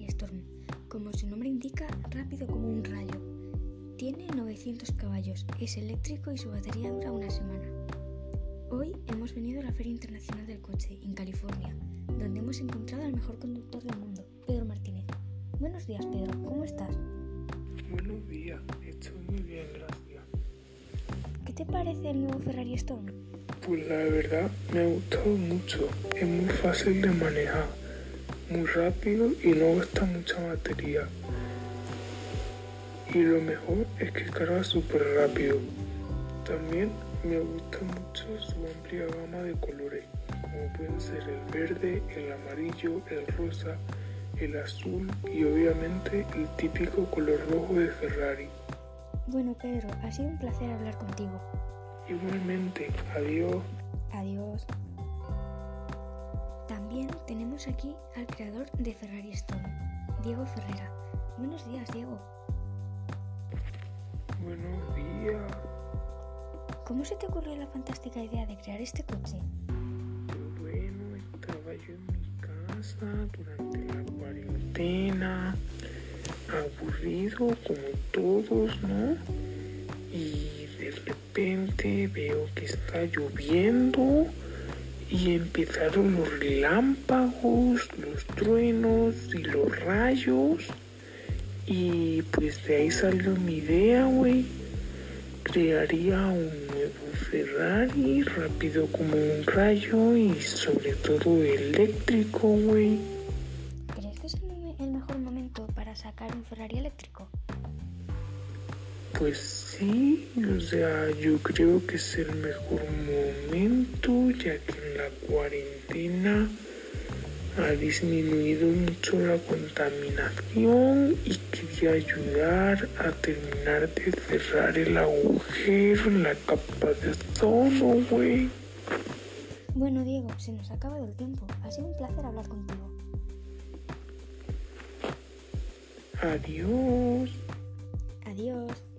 Firestorm, como su nombre indica, rápido como un rayo. Tiene 900 caballos, es eléctrico y su batería dura una semana. Hoy hemos venido a la Feria Internacional del Coche, en California, donde hemos encontrado al mejor conductor del mundo, Pedro Martínez. Buenos días, Pedro, ¿cómo estás? Buenos días, estoy muy bien, gracias. ¿Qué te parece el nuevo Ferrari Storm? Pues la verdad me ha gustado mucho, es muy fácil de manejar muy rápido y no gasta mucha batería. Y lo mejor es que carga súper rápido. También me gusta mucho su amplia gama de colores, como pueden ser el verde, el amarillo, el rosa, el azul y obviamente el típico color rojo de Ferrari. Bueno, Pedro, ha sido un placer hablar contigo. Igualmente, adiós. Adiós. Tenemos aquí al creador de Ferrari Stone, Diego Ferrera. Buenos días, Diego. Buenos días. ¿Cómo se te ocurrió la fantástica idea de crear este coche? Bueno, estaba yo en mi casa durante la cuarentena, aburrido como todos, ¿no? Y de repente veo que está lloviendo y empezaron los relámpagos, los truenos y los rayos. Y pues de ahí salió mi idea, güey. Crearía un nuevo Ferrari rápido como un rayo y sobre todo eléctrico, güey. ¿Crees que es el, mejor momento para sacar un Ferrari eléctrico? Pues sí, o sea, yo creo que es el mejor momento ya que en la cuarentena ha disminuido mucho la contaminación y quería ayudar a terminar de cerrar el agujero en la capa de ozono, güey. Bueno, Diego, se nos ha acabado el tiempo. Ha sido un placer hablar contigo. Adiós. Adiós.